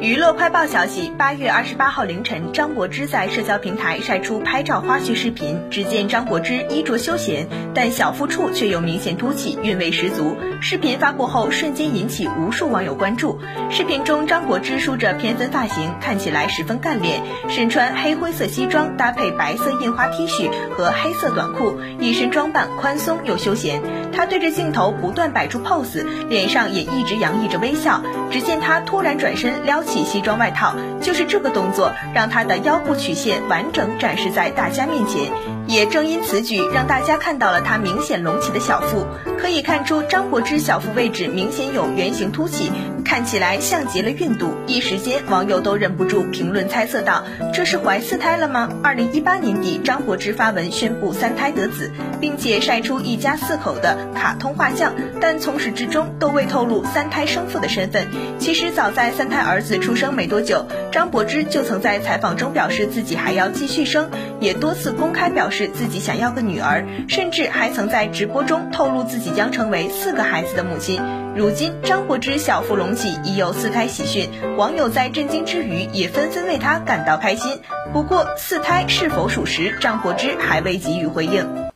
娱乐快报消息，八月二十八号凌晨，张柏芝在社交平台晒出拍照花絮视频。只见张柏芝衣着休闲，但小腹处却有明显凸起，韵味十足。视频发布后，瞬间引起无数网友关注。视频中，张柏芝梳着偏分发型，看起来十分干练，身穿黑灰色西装搭配白色印花 T 恤和黑色短裤，一身装扮宽松又休闲。她对着镜头不断摆出 pose，脸上也一直洋溢着微笑。只见她突然转身撩起。起西装外套，就是这个动作让他的腰部曲线完整展示在大家面前。也正因此举，让大家看到了她明显隆起的小腹。可以看出，张柏芝小腹位置明显有圆形凸起，看起来像极了孕肚。一时间，网友都忍不住评论猜测道：“这是怀四胎了吗？”二零一八年底，张柏芝发文宣布三胎得子，并且晒出一家四口的卡通画像，但从始至终都未透露三胎生父的身份。其实，早在三胎儿子出生没多久，张柏芝就曾在采访中表示自己还要继续生，也多次公开表示示自己想要个女儿，甚至还曾在直播中透露自己将成为四个孩子的母亲。如今，张柏芝小腹隆起，已有四胎喜讯，网友在震惊之余，也纷纷为她感到开心。不过，四胎是否属实，张柏芝还未给予回应。